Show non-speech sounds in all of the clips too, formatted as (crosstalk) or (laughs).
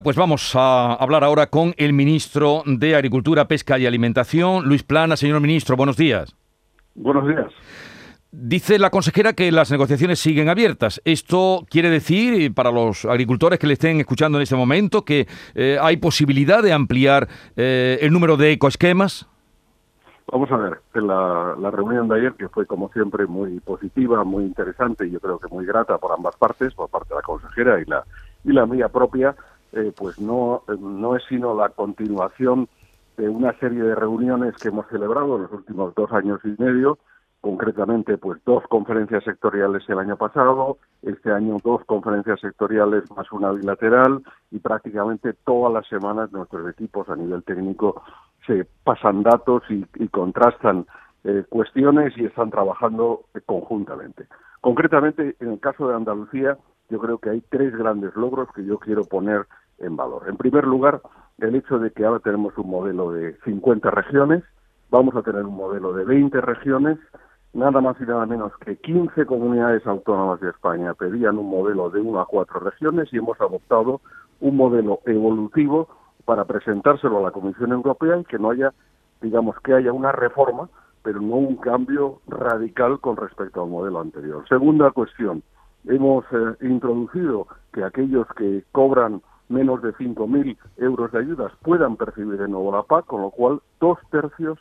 Pues vamos a hablar ahora con el ministro de Agricultura, Pesca y Alimentación, Luis Plana. Señor ministro, buenos días. Buenos días. Dice la consejera que las negociaciones siguen abiertas. Esto quiere decir, para los agricultores que le estén escuchando en este momento, que eh, hay posibilidad de ampliar eh, el número de ecoesquemas. Vamos a ver, la, la, reunión de ayer, que fue como siempre muy positiva, muy interesante y yo creo que muy grata por ambas partes, por parte de la consejera y la, y la mía propia, eh, pues no, no es sino la continuación de una serie de reuniones que hemos celebrado en los últimos dos años y medio, concretamente pues dos conferencias sectoriales el año pasado, este año dos conferencias sectoriales más una bilateral y prácticamente todas las semanas nuestros equipos a nivel técnico se pasan datos y, contrastan eh, cuestiones y están trabajando conjuntamente. Concretamente, en el caso de Andalucía, yo creo que hay tres grandes logros que yo quiero poner en valor. En primer lugar, el hecho de que ahora tenemos un modelo de 50 regiones, vamos a tener un modelo de 20 regiones, nada más y nada menos que 15 comunidades autónomas de España pedían un modelo de 1 a 4 regiones y hemos adoptado un modelo evolutivo para presentárselo a la Comisión Europea y que no haya, digamos, que haya una reforma, pero no un cambio radical con respecto al modelo anterior. Segunda cuestión, hemos eh, introducido que aquellos que cobran menos de 5.000 euros de ayudas puedan percibir de nuevo la PAC, con lo cual dos tercios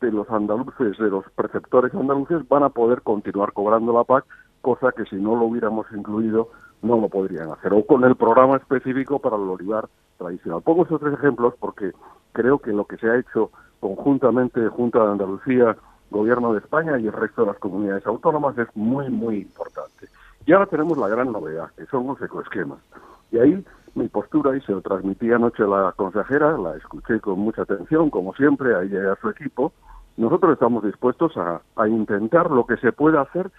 de los andaluces, de los preceptores andaluces, van a poder continuar cobrando la PAC, cosa que si no lo hubiéramos incluido no lo podrían hacer, o con el programa específico para el olivar tradicional. Pongo esos tres ejemplos porque creo que lo que se ha hecho conjuntamente Junta de Andalucía, Gobierno de España y el resto de las comunidades autónomas es muy, muy importante. Y ahora tenemos la gran novedad, que son los ecoesquemas. Y ahí mi postura, y se lo transmití anoche a la consejera, la escuché con mucha atención, como siempre, a ella y a su equipo, nosotros estamos dispuestos a, intentar lo que se pueda hacer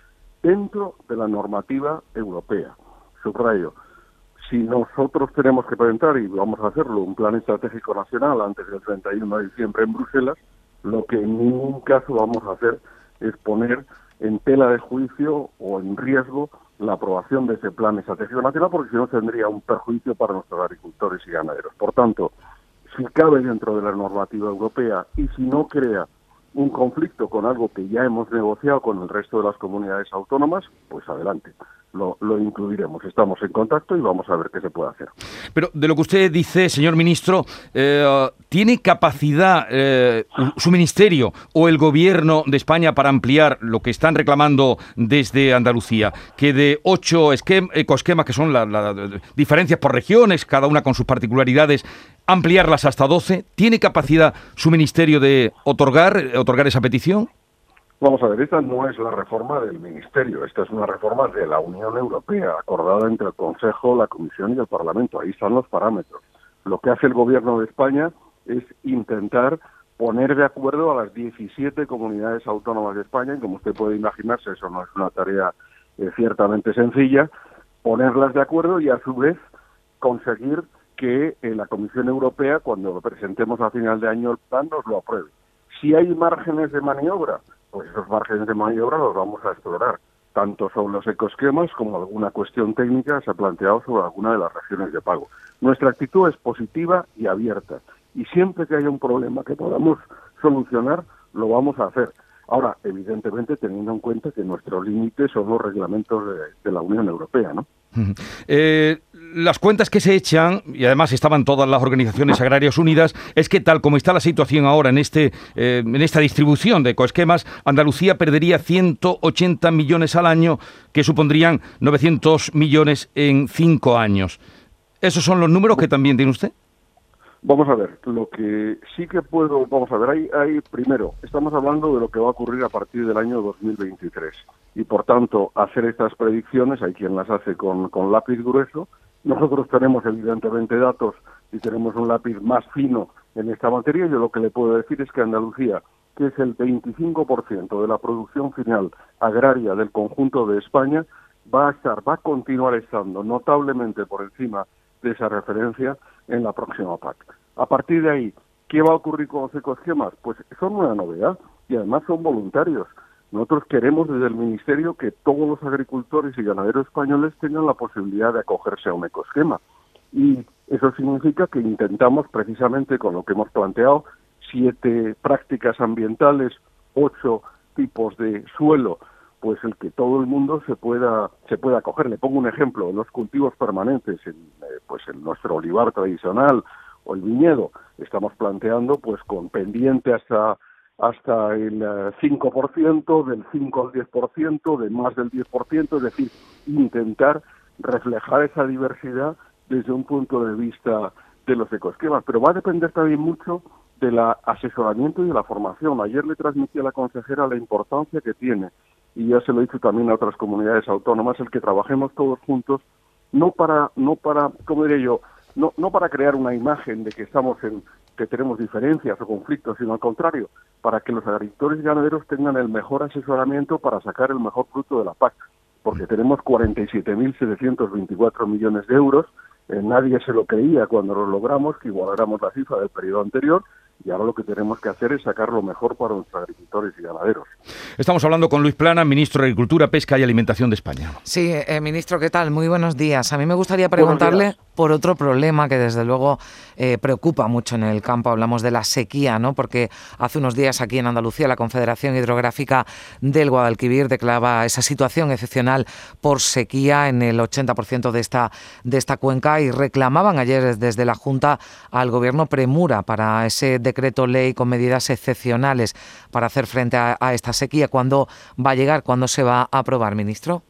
dentro de la normativa europea. Subrayo, si nosotros tenemos que presentar, y vamos a hacerlo, un plan estratégico nacional antes del 31 de diciembre en Bruselas, lo que en ningún caso vamos a hacer es poner en tela de juicio o en riesgo la aprobación de ese plan estratégico nacional, porque si no tendría un perjuicio para nuestros agricultores y ganaderos. Por tanto, si cabe dentro de la normativa europea y si no crea un conflicto con algo que ya hemos negociado con el resto de las comunidades autónomas, pues adelante lo, incluiremos. Estamos en contacto y vamos a ver qué se puede hacer. Pero de lo que usted dice, señor ministro, eh, ¿tiene capacidad eh, su ministerio o el gobierno de España para ampliar lo que están reclamando desde Andalucía? Que de ocho ecosquemas, que son las diferencias por regiones, cada una con sus particularidades, ampliarlas hasta doce. ¿Tiene capacidad su ministerio de otorgar, otorgar esa petición? Vamos a ver, esta no es la reforma del Ministerio, esta es una reforma de la Unión Europea, acordada entre el Consejo, la Comisión y el Parlamento. Ahí están los parámetros. Lo que hace el Gobierno de España es intentar poner de acuerdo a las 17 comunidades autónomas de España, y como usted puede imaginarse, eso no es una tarea eh, ciertamente sencilla, ponerlas de acuerdo y a su vez conseguir que eh, la Comisión Europea, cuando lo presentemos a final de año el plan, nos lo apruebe. Si hay márgenes de maniobra, pues esos márgenes de maniobra los vamos a explorar, tanto sobre los ecosquemas como alguna cuestión técnica se ha planteado sobre alguna de las regiones de pago. Nuestra actitud es positiva y abierta, y siempre que haya un problema que podamos solucionar, lo vamos a hacer. Ahora, evidentemente, teniendo en cuenta que nuestro límite son los reglamentos de, la Unión Europea, ¿no? Eh, las cuentas que se echan, y además estaban todas las organizaciones agrarias unidas, es que tal como está la situación ahora en, este, eh, en esta distribución de ecoesquemas, Andalucía perdería 180 millones al año, que supondrían 900 millones en cinco años. ¿Esos son los números que también tiene usted? Vamos a ver, lo que sí que puedo, vamos a ver, hay, hay, primero, estamos hablando de lo que va a ocurrir a partir del año 2023 y por tanto hacer estas predicciones, hay quien las hace con, con lápiz grueso, nosotros tenemos evidentemente datos y tenemos un lápiz más fino en esta materia, yo lo que le puedo decir es que Andalucía, que es el 25% de la producción final agraria del conjunto de España, va a estar, va a continuar estando notablemente por encima de esa referencia en la próxima PAC. A partir de ahí, ¿qué va a ocurrir con los ecoesquemas? Pues son una novedad y además son voluntarios. Nosotros queremos desde el Ministerio que todos los agricultores y ganaderos españoles tengan la posibilidad de acogerse a un ecoesquema. Y Eso significa que intentamos precisamente con lo que hemos planteado, siete prácticas ambientales, ocho tipos de suelo, pues el que todo el mundo se pueda se pueda coger. Le pongo un ejemplo: los cultivos permanentes, en, eh, pues en nuestro olivar tradicional o el viñedo, estamos planteando pues con pendiente hasta hasta el 5%, eh, del 5 al 10%, de más del 10%, es decir, intentar reflejar esa diversidad desde un punto de vista de los ecoesquemas. Pero va a depender también mucho del asesoramiento y de la formación. Ayer le transmití a la consejera la importancia que tiene, y ya se lo he dicho también a otras comunidades autónomas, el que trabajemos todos juntos, no para, no para, ¿cómo diré yo? No, no para crear una imagen de que estamos en, que tenemos diferencias o conflictos, sino al contrario, para que los agricultores y ganaderos tengan el mejor asesoramiento para sacar el mejor fruto de la PAC, porque tenemos 47.724 millones de euros, eh, nadie se lo creía cuando lo logramos, que igualáramos la cifra del periodo anterior, y ahora lo que tenemos que hacer es sacar lo mejor para nuestros agricultores y ganaderos. Estamos hablando con Luis Plana, ministro de Agricultura, Pesca y Alimentación de España. Sí, eh, ministro, ¿qué tal? Muy buenos días. A mí me gustaría preguntarle por otro problema que desde luego eh, preocupa mucho en el campo. Hablamos de la sequía, ¿no? Porque hace unos días aquí en Andalucía la Confederación Hidrográfica del Guadalquivir declaraba esa situación excepcional por sequía en el 80% de esta, de esta cuenca y reclamaban ayer desde la Junta al Gobierno premura para ese decreto ley con medidas excepcionales para hacer frente a, esta sequía. ¿Cuándo va a llegar? ¿Cuándo se va a aprobar, ministro?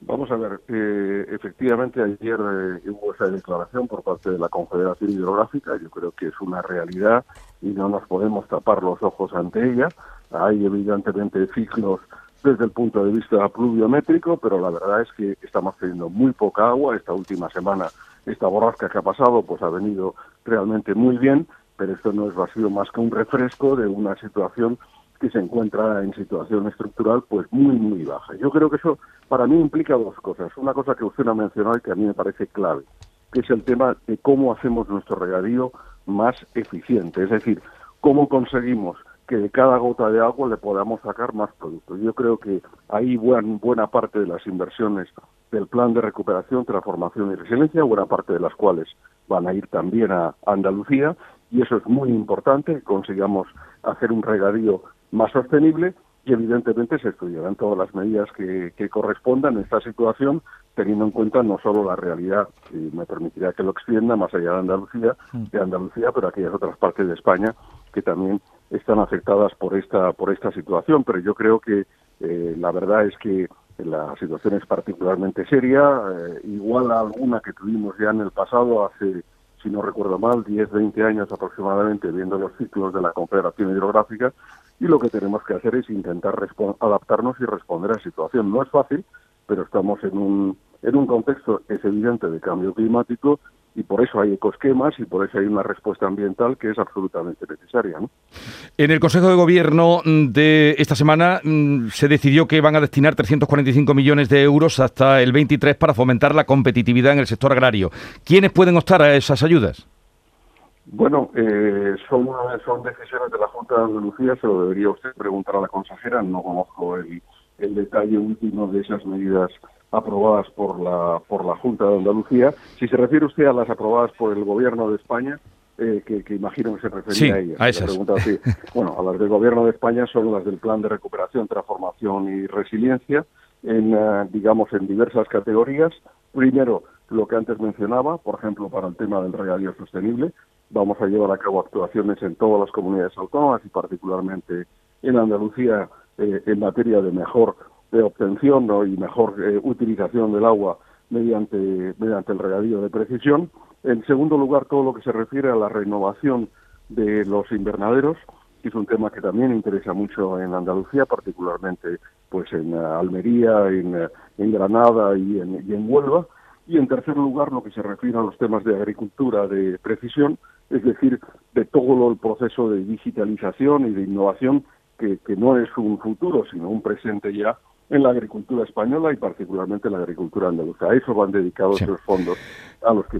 Vamos a ver, eh, efectivamente ayer eh, hubo esa declaración por parte de la Confederación Hidrográfica, yo creo que es una realidad y no nos podemos tapar los ojos ante ella. Hay evidentemente ciclos desde el punto de vista pluviométrico, pero la verdad es que estamos teniendo muy poca agua. Esta última semana, esta borrasca que ha pasado, pues ha venido realmente muy bien pero esto no es, sido más que un refresco de una situación que se encuentra en situación estructural pues muy, muy baja. Yo creo que eso para mí implica dos cosas. Una cosa que usted ha mencionado y que a mí me parece clave, que es el tema de cómo hacemos nuestro regadío más eficiente, es decir, cómo conseguimos que de cada gota de agua le podamos sacar más productos. Yo creo que ahí buena, buena parte de las inversiones del plan de recuperación, transformación y resiliencia, buena parte de las cuales van a ir también a Andalucía, y eso es muy importante, que consigamos hacer un regadío más sostenible y evidentemente se estudiarán todas las medidas que, correspondan en esta situación, teniendo en cuenta no solo la realidad, y me permitirá que lo extienda más allá de Andalucía, mm. de Andalucía, pero aquellas otras partes de España que también están afectadas por esta por esta situación. Pero yo creo que eh, la verdad es que la situación es particularmente seria, eh, igual a alguna que tuvimos ya en el pasado hace si no recuerdo mal, 10, 20 años aproximadamente viendo los ciclos de la Confederación Hidrográfica y lo que tenemos que hacer es intentar adaptarnos y responder a la situación. No es fácil, pero estamos en un, en un contexto, es evidente, de cambio climático y por eso hay ecosquemas y por eso hay una respuesta ambiental que es absolutamente necesaria. En el Consejo de Gobierno de esta semana mm, se decidió que van a destinar 345 millones de euros hasta el 23 para fomentar la competitividad en el sector agrario. ¿Quiénes pueden optar a esas ayudas? Bueno, eh, son, son decisiones de la Junta de Andalucía, se lo debería usted preguntar a la consejera, no conozco el, el detalle último de esas medidas aprobadas por la, por la Junta de Andalucía. Si se refiere usted a las aprobadas por el Gobierno de España, eh, que, imagino que se refería a ellas. A esas. (laughs) Bueno, a las del Gobierno de España son las del Plan de Recuperación, Transformación y Resiliencia, en, eh, digamos, en diversas categorías. Primero, lo que antes mencionaba, por ejemplo, para el tema del regadío sostenible, vamos a llevar a cabo actuaciones en todas las comunidades autónomas y particularmente en Andalucía eh, en materia de mejor de obtención y mejor eh, utilización del agua mediante, mediante el regadío de precisión. En segundo lugar, todo lo que se refiere a la renovación de los invernaderos, que es un tema que también interesa mucho en Andalucía, particularmente pues en eh, Almería, en, eh, Granada y en, Huelva. Y en tercer lugar, lo que se refiere a los temas de agricultura de precisión, es decir, de todo el proceso de digitalización y de innovación que no es un futuro, sino un presente ya en la agricultura española y particularmente en la agricultura andaluza. A eso van dedicados esos fondos a los que,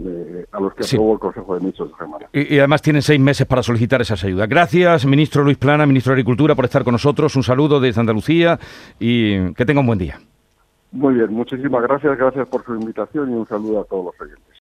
a los que aprobó el Consejo de Ministros de semana. Y, además tienen seis meses para solicitar esas ayudas. Gracias, ministro Luis Plana, ministro de Agricultura, por estar con nosotros. Un saludo desde Andalucía y que tenga un buen día. Muy bien, muchísimas gracias. Gracias por su invitación y un saludo a todos los oyentes.